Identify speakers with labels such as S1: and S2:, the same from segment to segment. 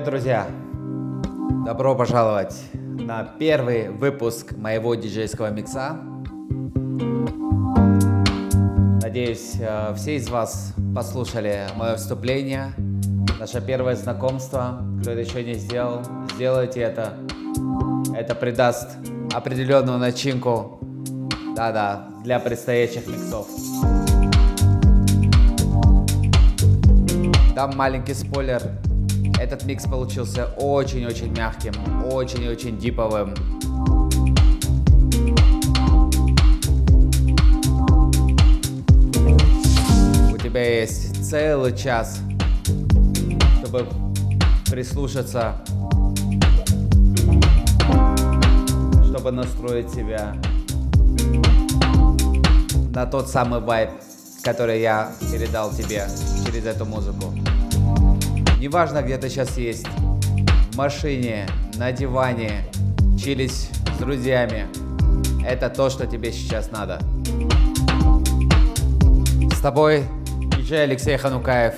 S1: Привет, друзья! Добро пожаловать на первый выпуск моего диджейского микса. Надеюсь, э, все из вас послушали мое вступление, наше первое знакомство. Кто это еще не сделал, сделайте это. Это придаст определенную начинку, да-да, для предстоящих миксов. Дам маленький спойлер. Этот микс получился очень-очень мягким, очень-очень диповым. У тебя есть целый час, чтобы прислушаться, чтобы настроить себя на тот самый вайб, который я передал тебе через эту музыку. Неважно, где ты сейчас есть, в машине, на диване, чились с друзьями. Это то, что тебе сейчас надо. С тобой диджей Алексей Ханукаев.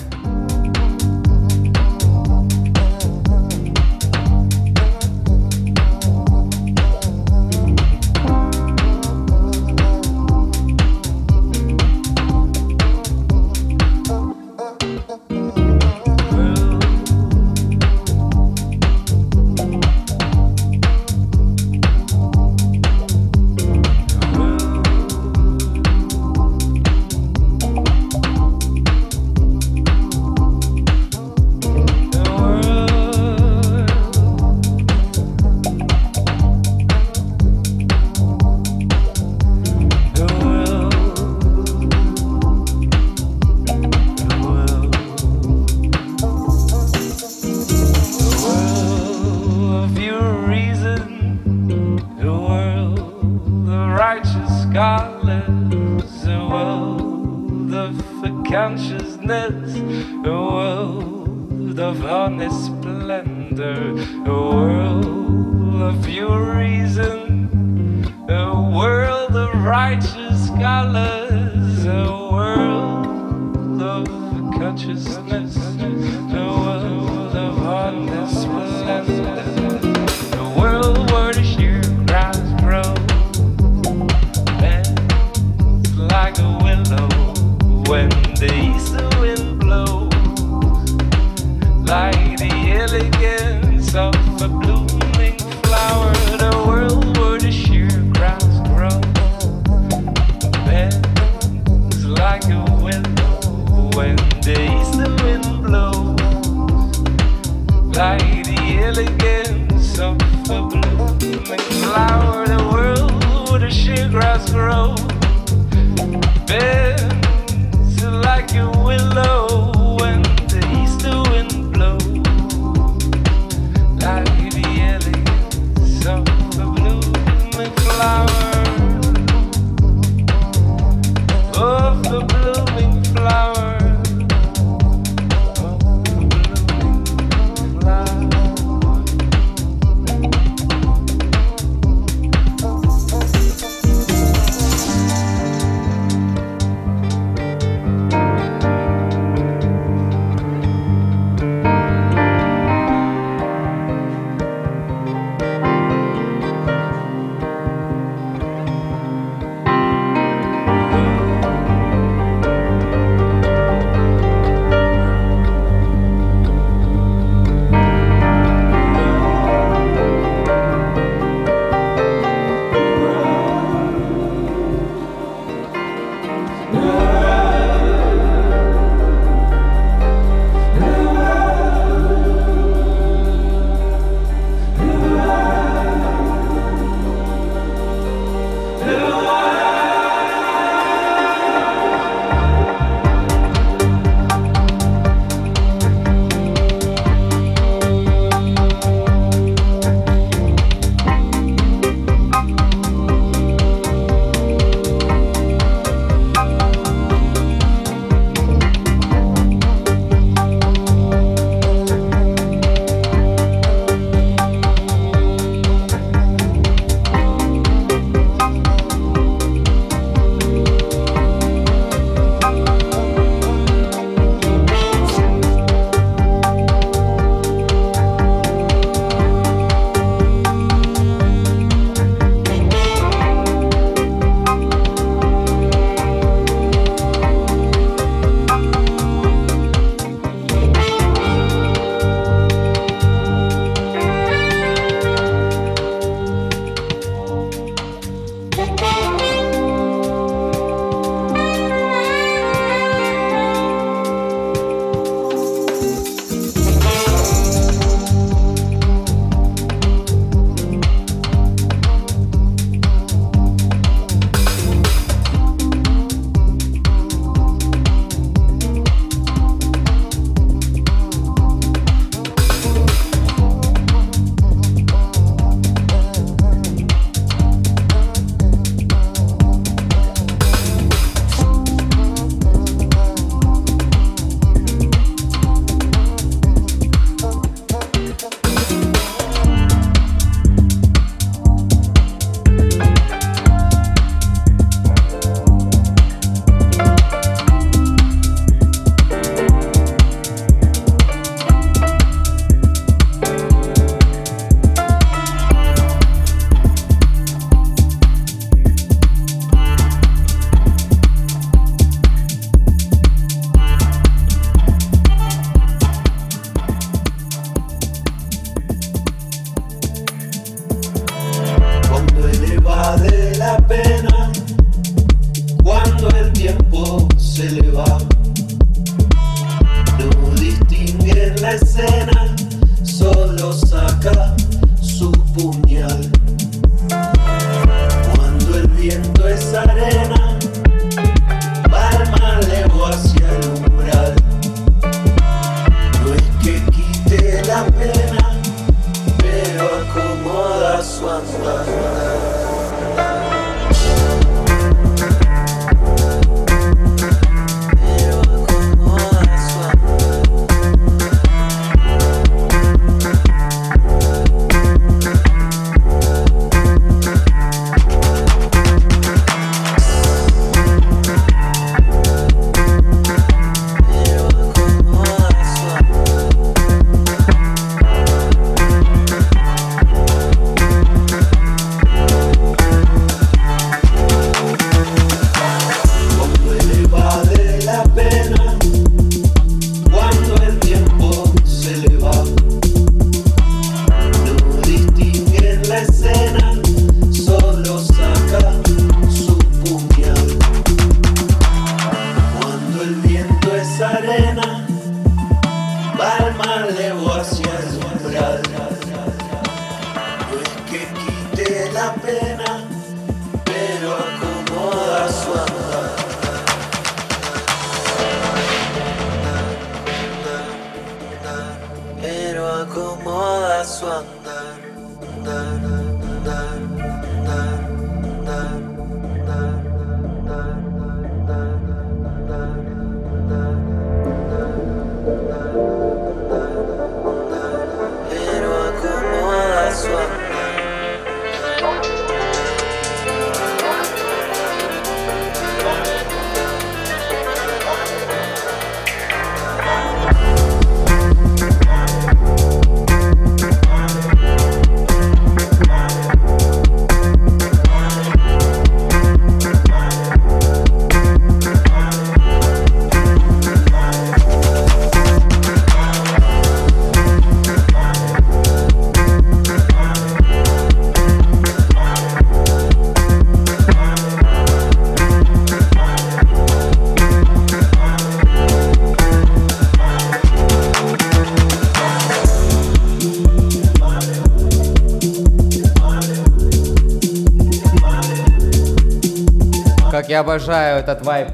S2: Обожаю этот вайб,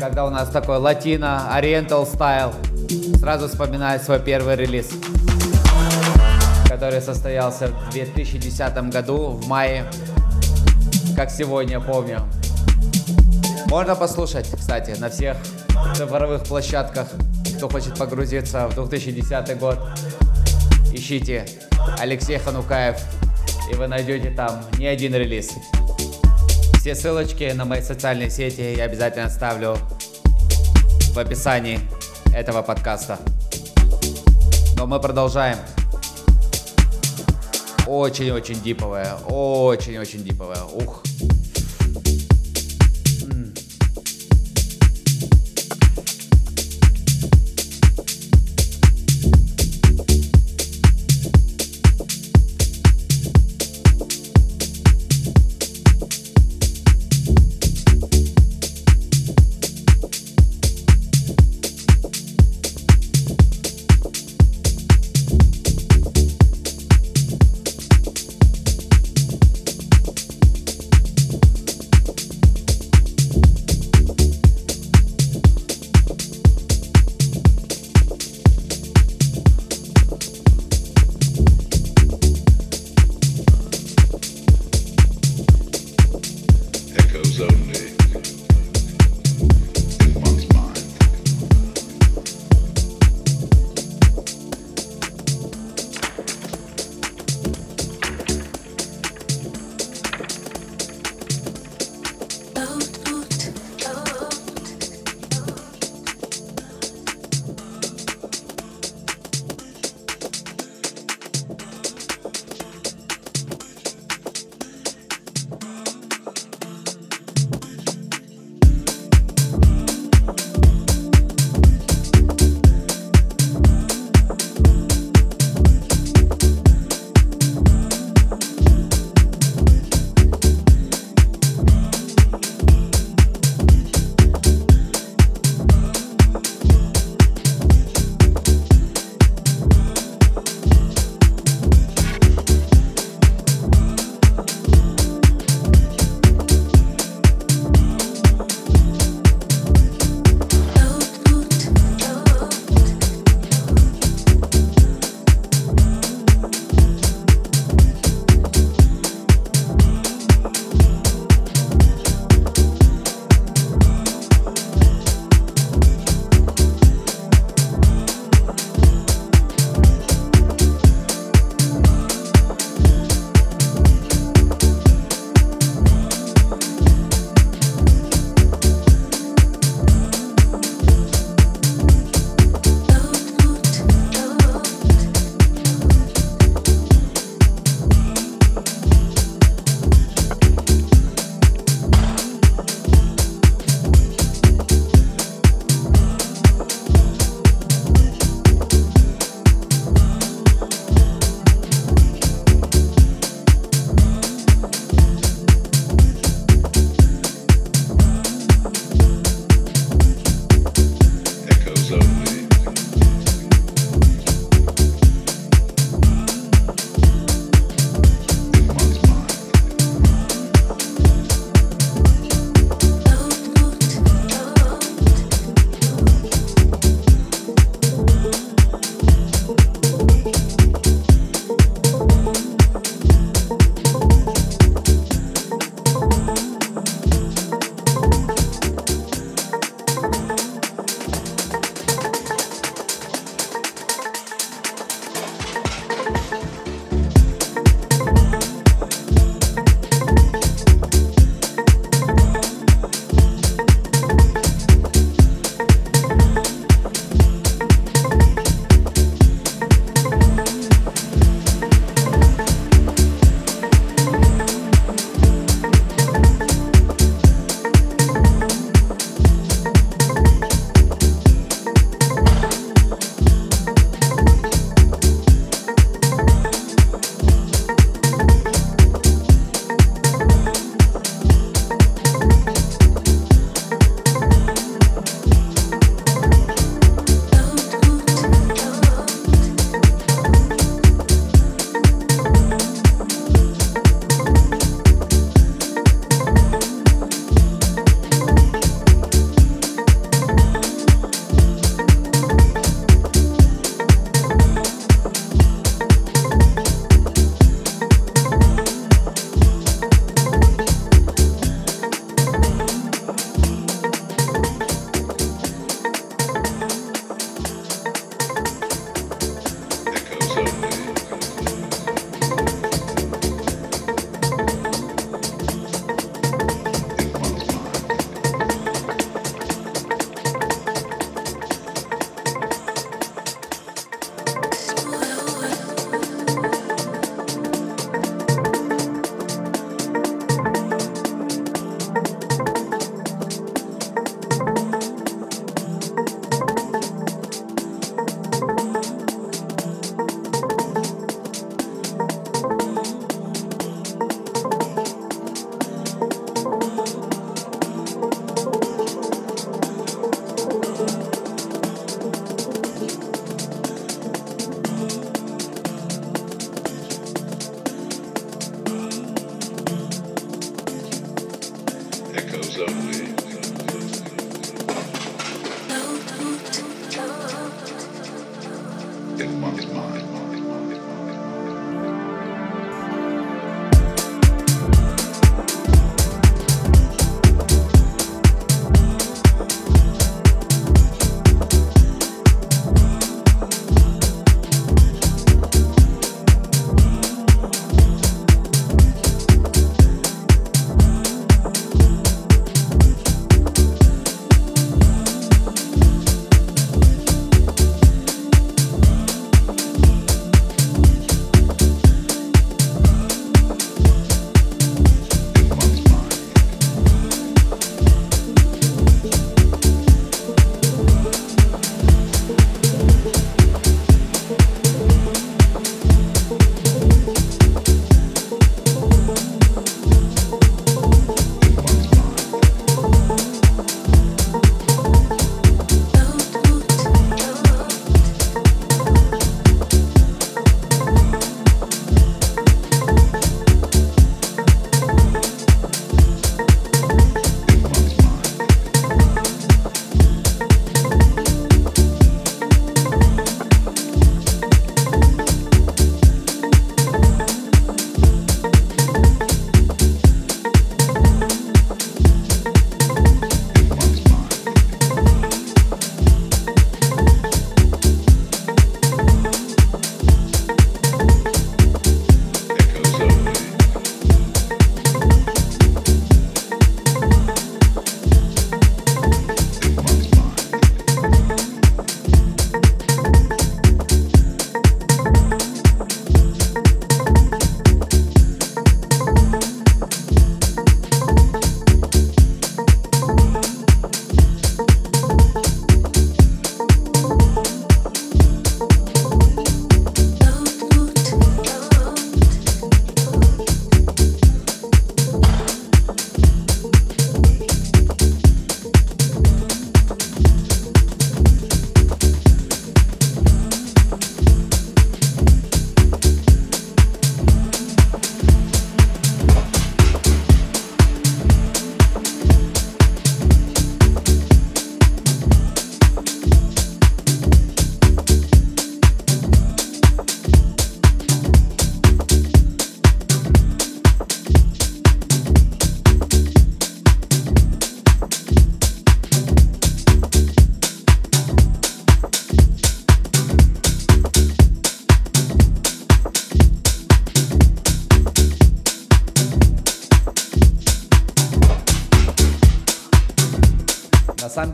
S2: когда у нас такой латино, ориентал стайл. Сразу вспоминаю свой первый релиз, который состоялся в 2010 году, в мае, как сегодня помню. Можно послушать, кстати, на всех цифровых площадках, кто хочет погрузиться в 2010 год. Ищите Алексей Ханукаев, и вы найдете там не один релиз. Все ссылочки на мои социальные сети я обязательно оставлю в описании этого подкаста. Но мы продолжаем. Очень-очень диповая, очень-очень диповая. Ух.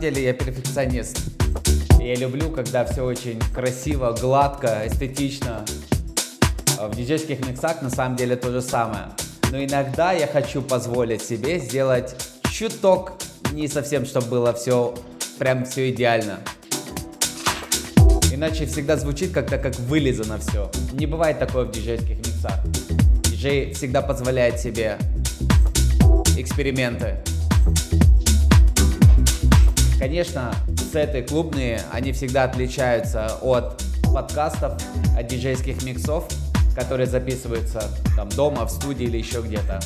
S2: Деле я перфекционист. Я люблю, когда все очень красиво, гладко, эстетично. А В диджейских миксах на самом деле то же самое. Но иногда я хочу позволить себе сделать чуток, не совсем, чтобы было все прям все идеально. Иначе всегда звучит как-то как вылизано все. Не бывает такое в диджейских миксах. Диджей всегда позволяет себе эксперименты. Конечно, сеты клубные, они всегда отличаются от подкастов, от диджейских миксов, которые записываются там дома, в студии или еще где-то.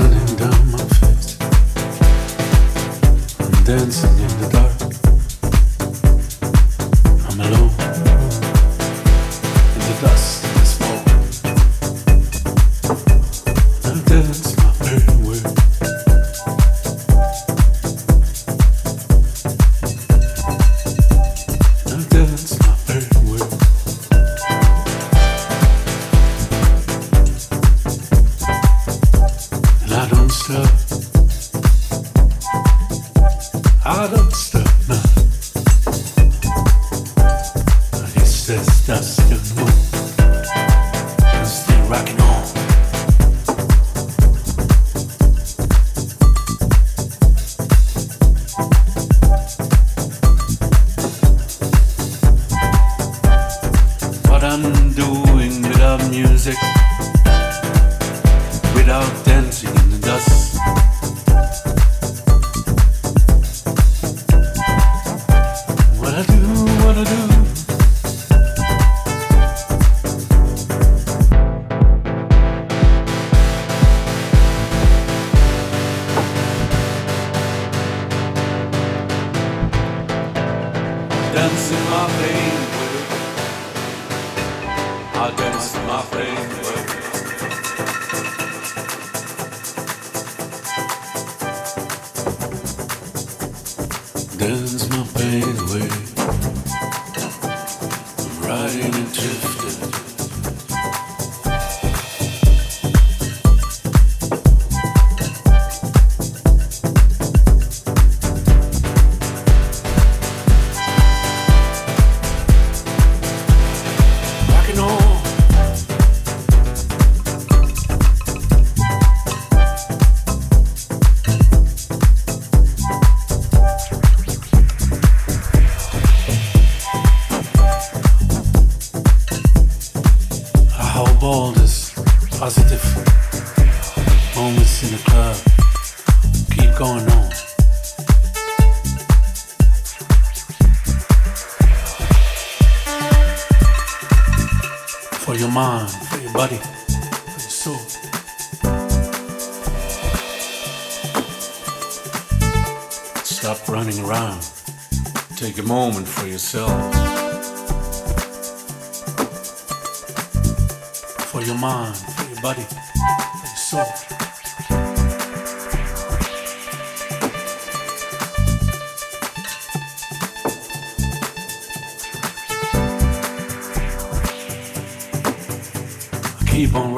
S1: running down my face. I'm dancing in the dark.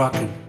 S1: rocking.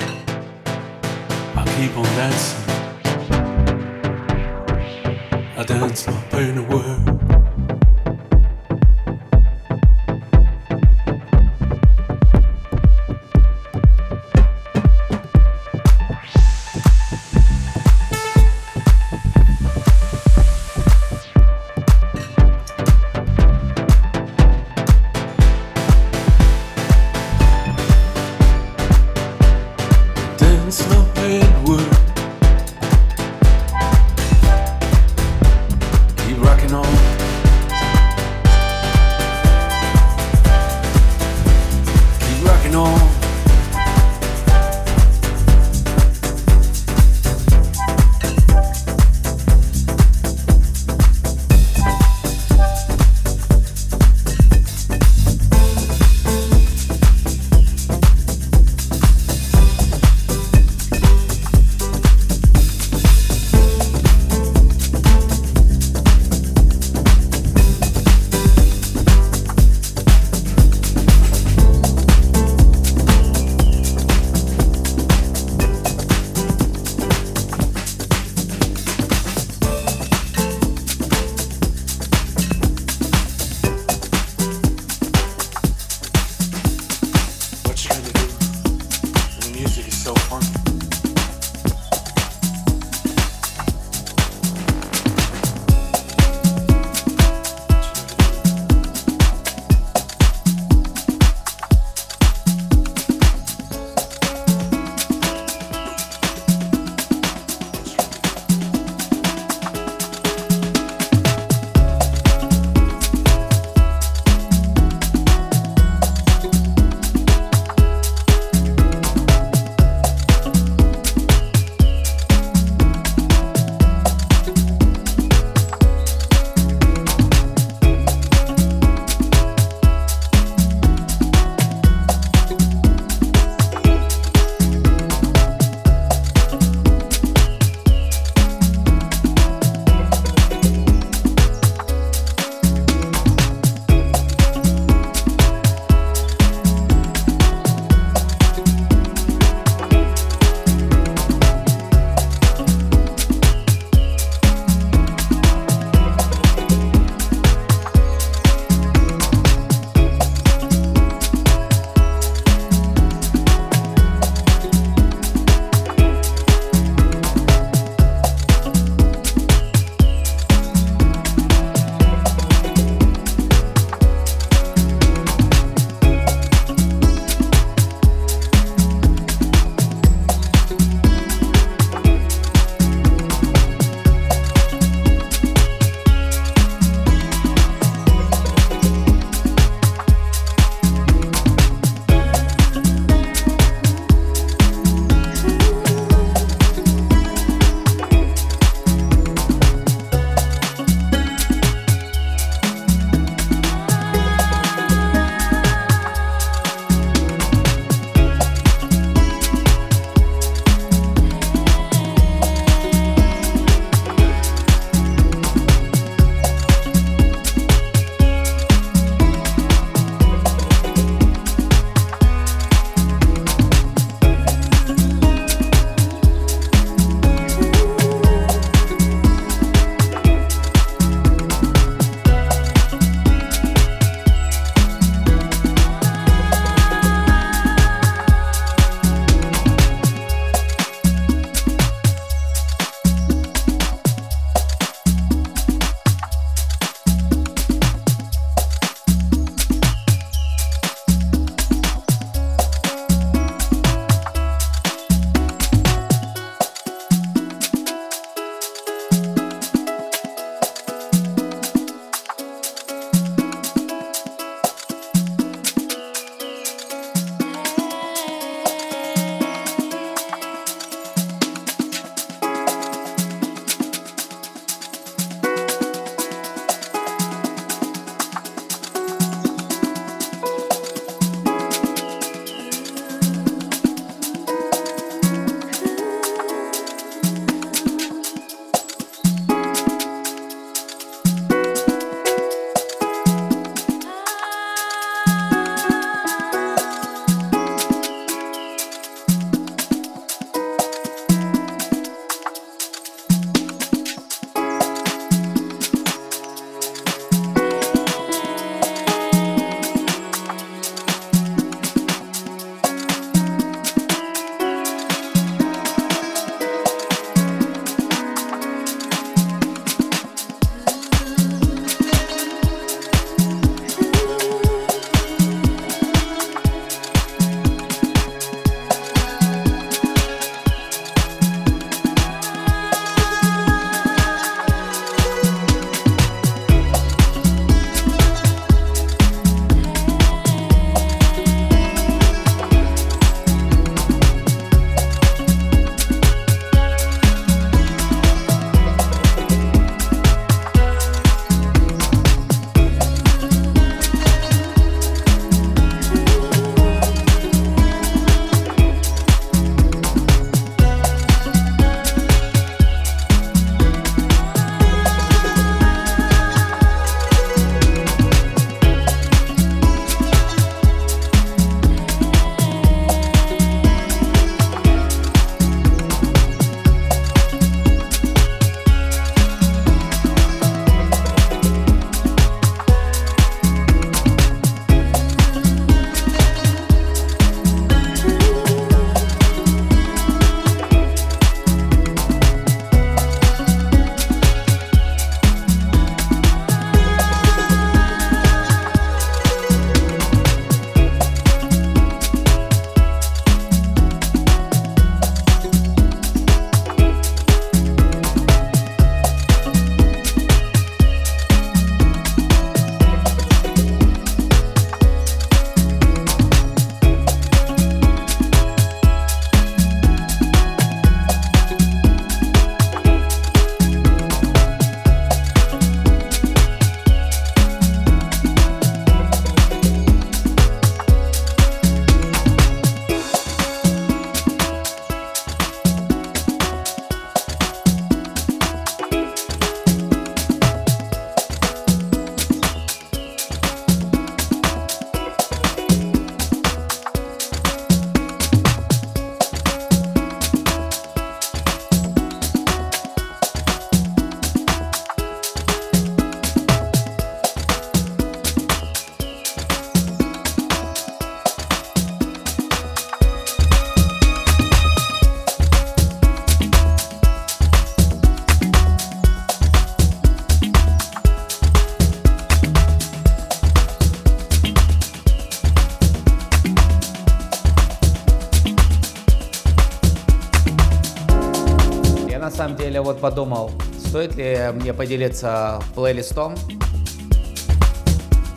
S2: Подумал, стоит ли мне поделиться плейлистом,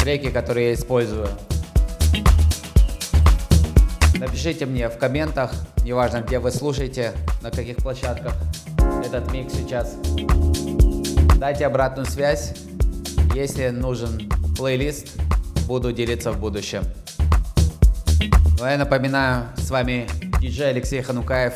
S2: треки, которые я использую. Напишите мне в комментах, неважно где вы слушаете, на каких площадках этот микс сейчас. Дайте обратную связь. Если нужен плейлист, буду делиться в будущем. Ну а я напоминаю, с вами диджей Алексей Ханукаев.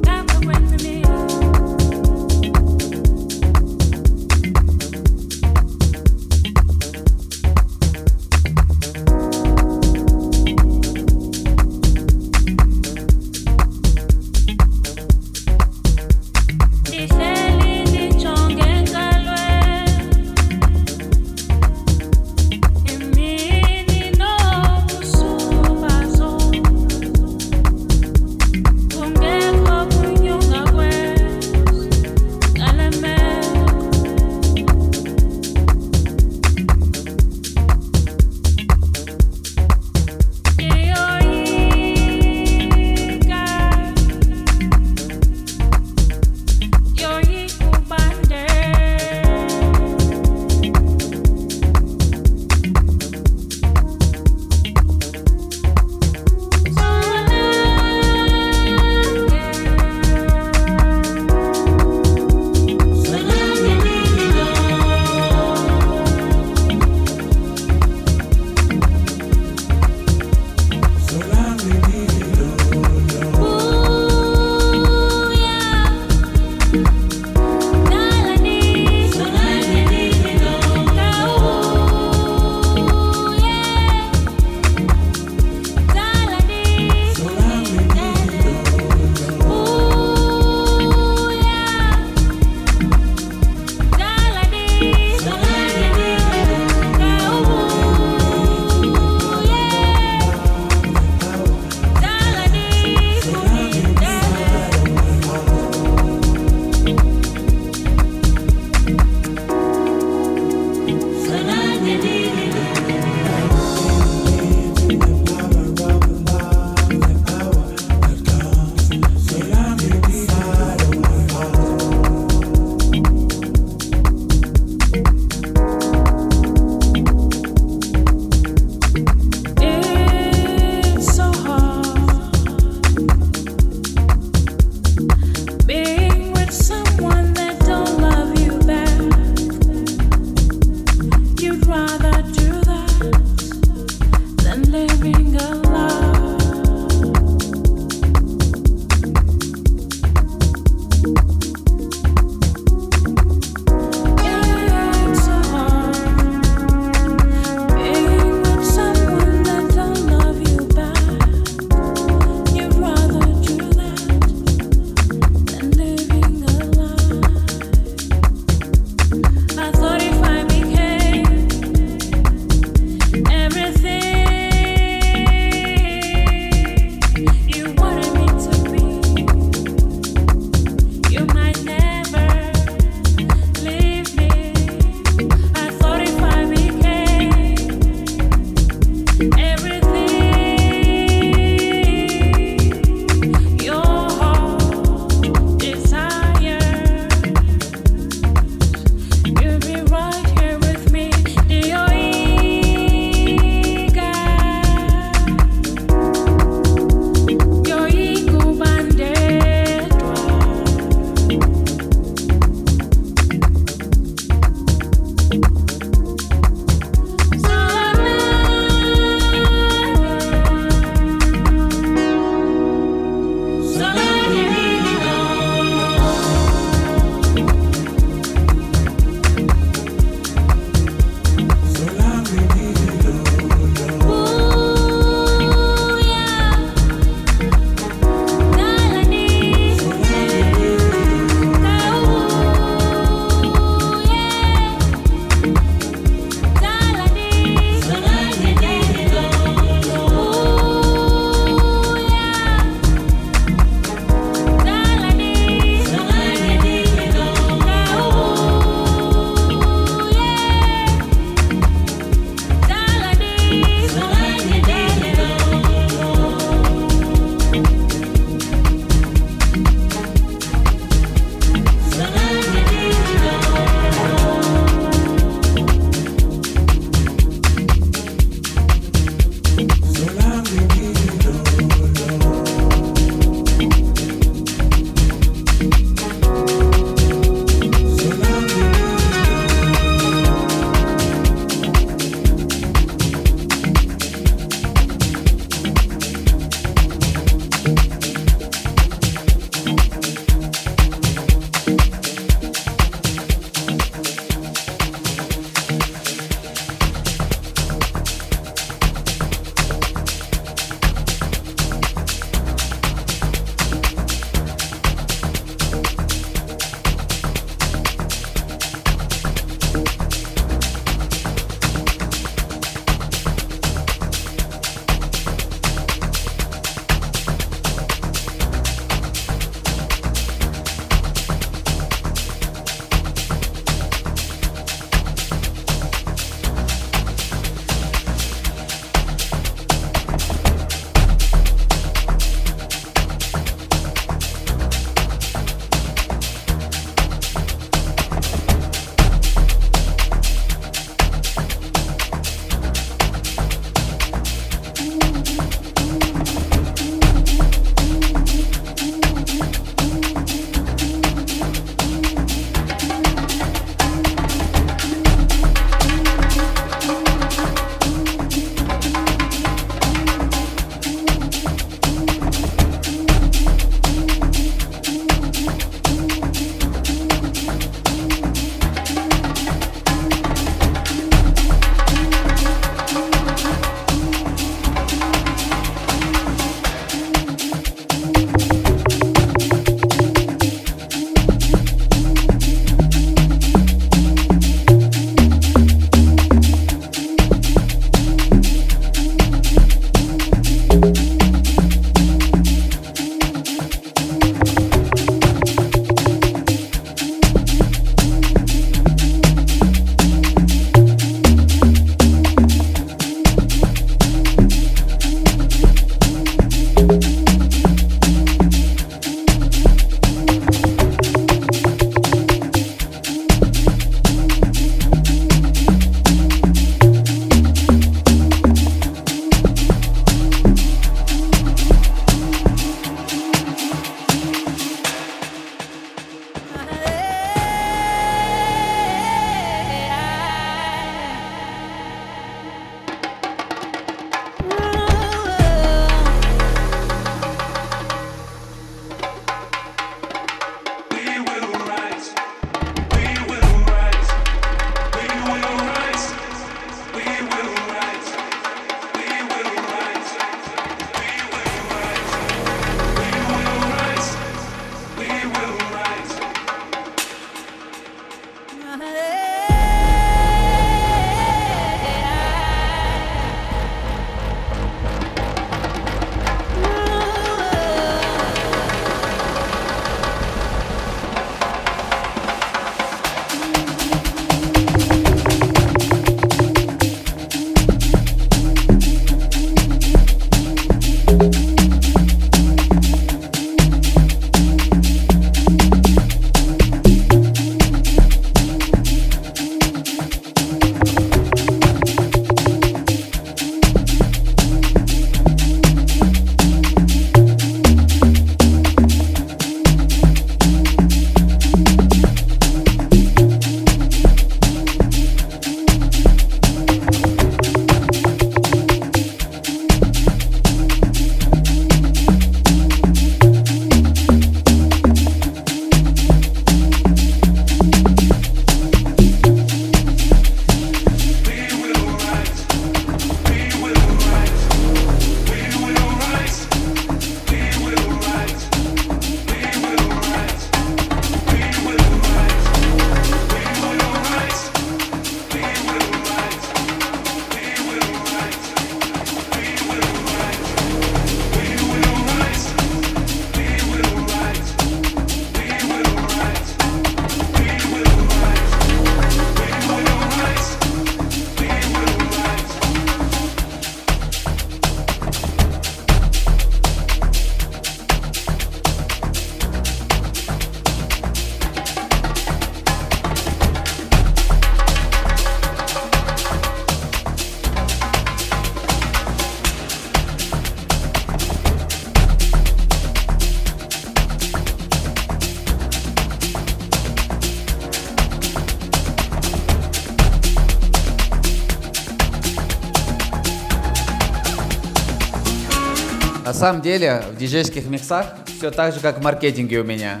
S2: Самом деле, в диджейских миксах все так же, как в маркетинге у меня.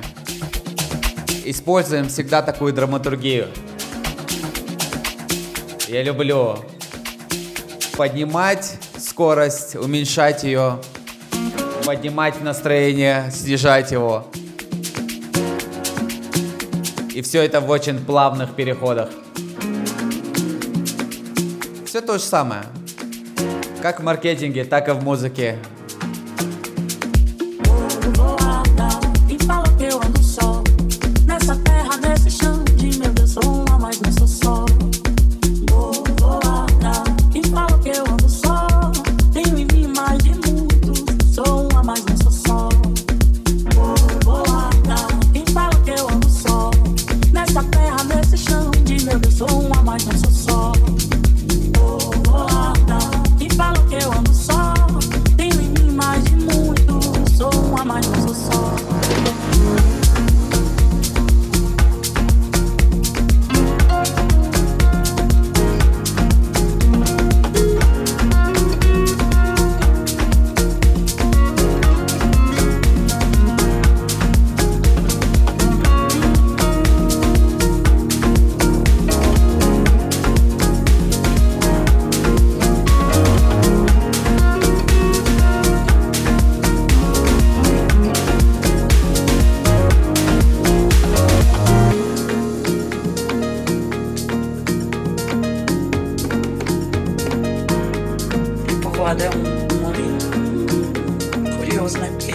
S2: Используем всегда такую драматургию. Я люблю поднимать скорость, уменьшать ее, поднимать настроение, снижать его. И все это в очень плавных переходах. Все то же самое. Как в marketing, так и в музыке.
S3: Curioso, né? Porque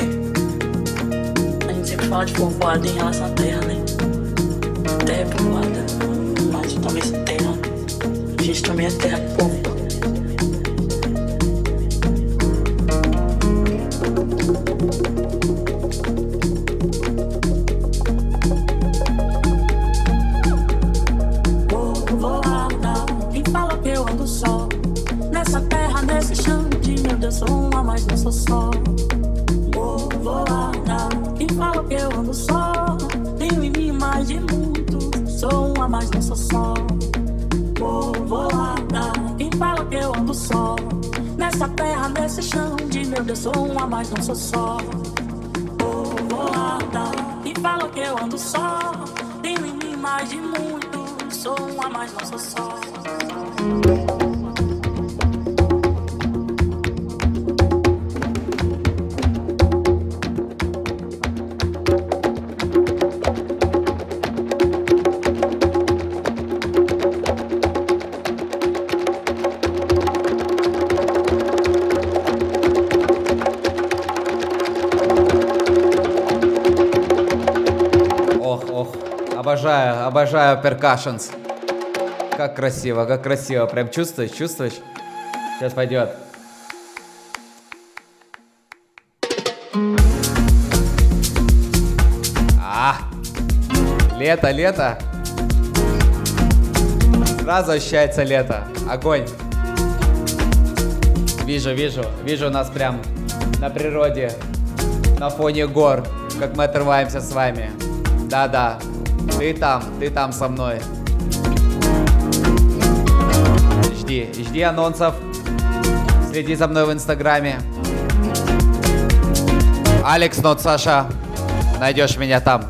S3: a gente sempre fala de povoado em relação à terra, né? Terra é povoada, mas talvez terra. A gente também é terra povo. Povoada, e fala Deus, sou uma, mas não sou só. Povoada, e fala que eu ando só. Tenho em mim mais de muito, sou uma, mas não sou só.
S2: Обожаю перкашенс. Как красиво, как красиво. Прям чувствуешь, чувствуешь? Сейчас пойдет. А, лето, лето. Сразу ощущается лето. Огонь. Вижу, вижу, вижу нас прям на природе, на фоне гор, как мы отрываемся с вами. Да-да, ты там, ты там со мной. Жди, жди анонсов. Следи за мной в инстаграме. Алекс Нот Саша. Найдешь меня там.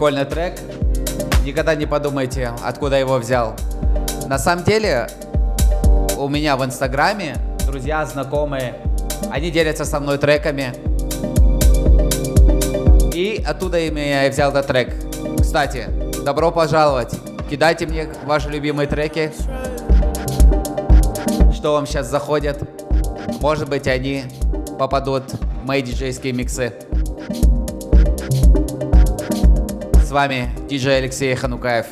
S2: Прикольный трек. Никогда не подумайте, откуда его взял. На самом деле, у меня в Инстаграме друзья, знакомые, они делятся со мной треками. И оттуда я и взял этот трек. Кстати, добро пожаловать. Кидайте мне ваши любимые треки. Что вам сейчас заходят. Может быть, они попадут в мои диджейские миксы. С вами диджей Алексей Ханукаев.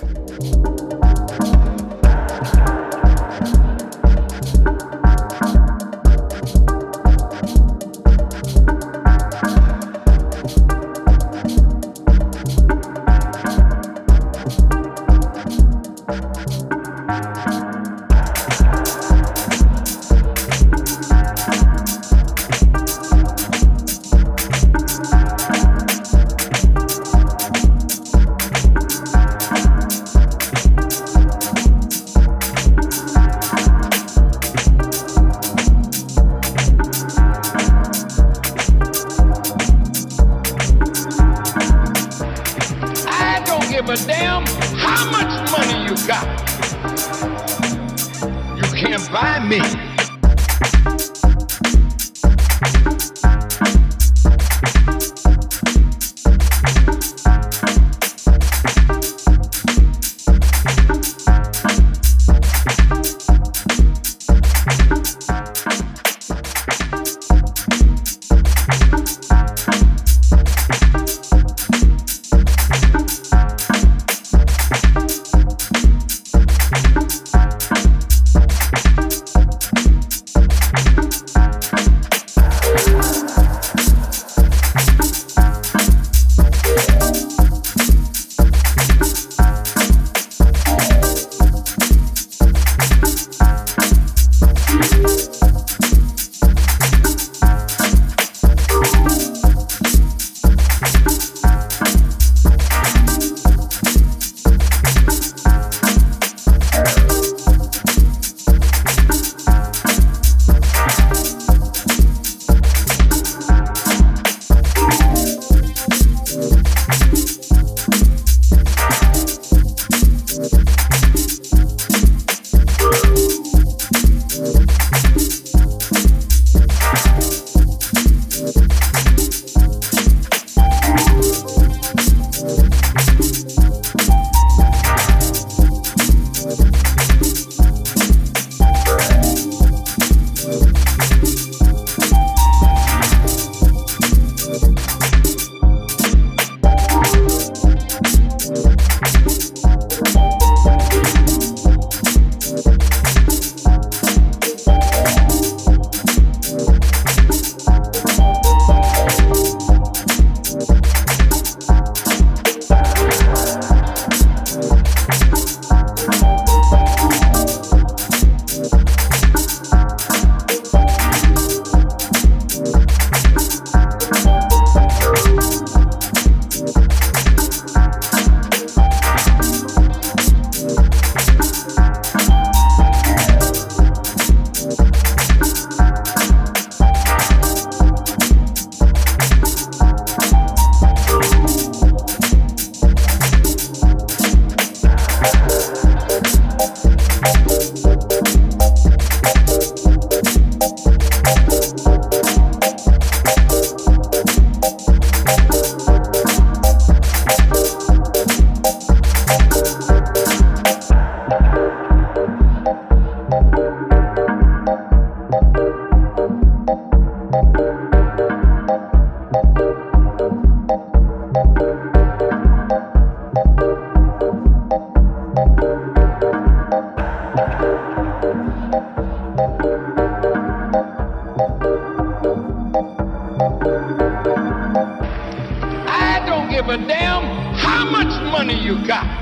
S4: Money you got.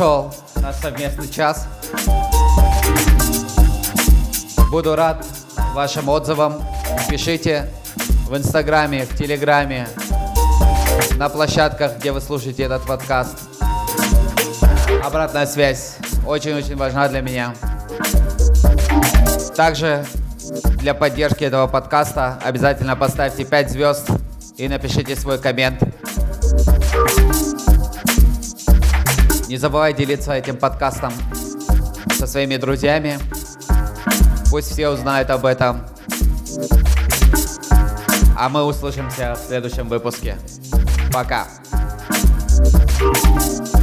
S2: Прошел наш совместный час. Буду рад вашим отзывам. Пишите в Инстаграме, в Телеграме, на площадках, где вы слушаете этот подкаст. Обратная связь очень-очень важна для меня. Также для поддержки этого подкаста обязательно поставьте 5 звезд и напишите свой коммент. Не забывай делиться этим подкастом со своими друзьями. Пусть все узнают об этом. А мы услышимся в следующем выпуске. Пока. thank you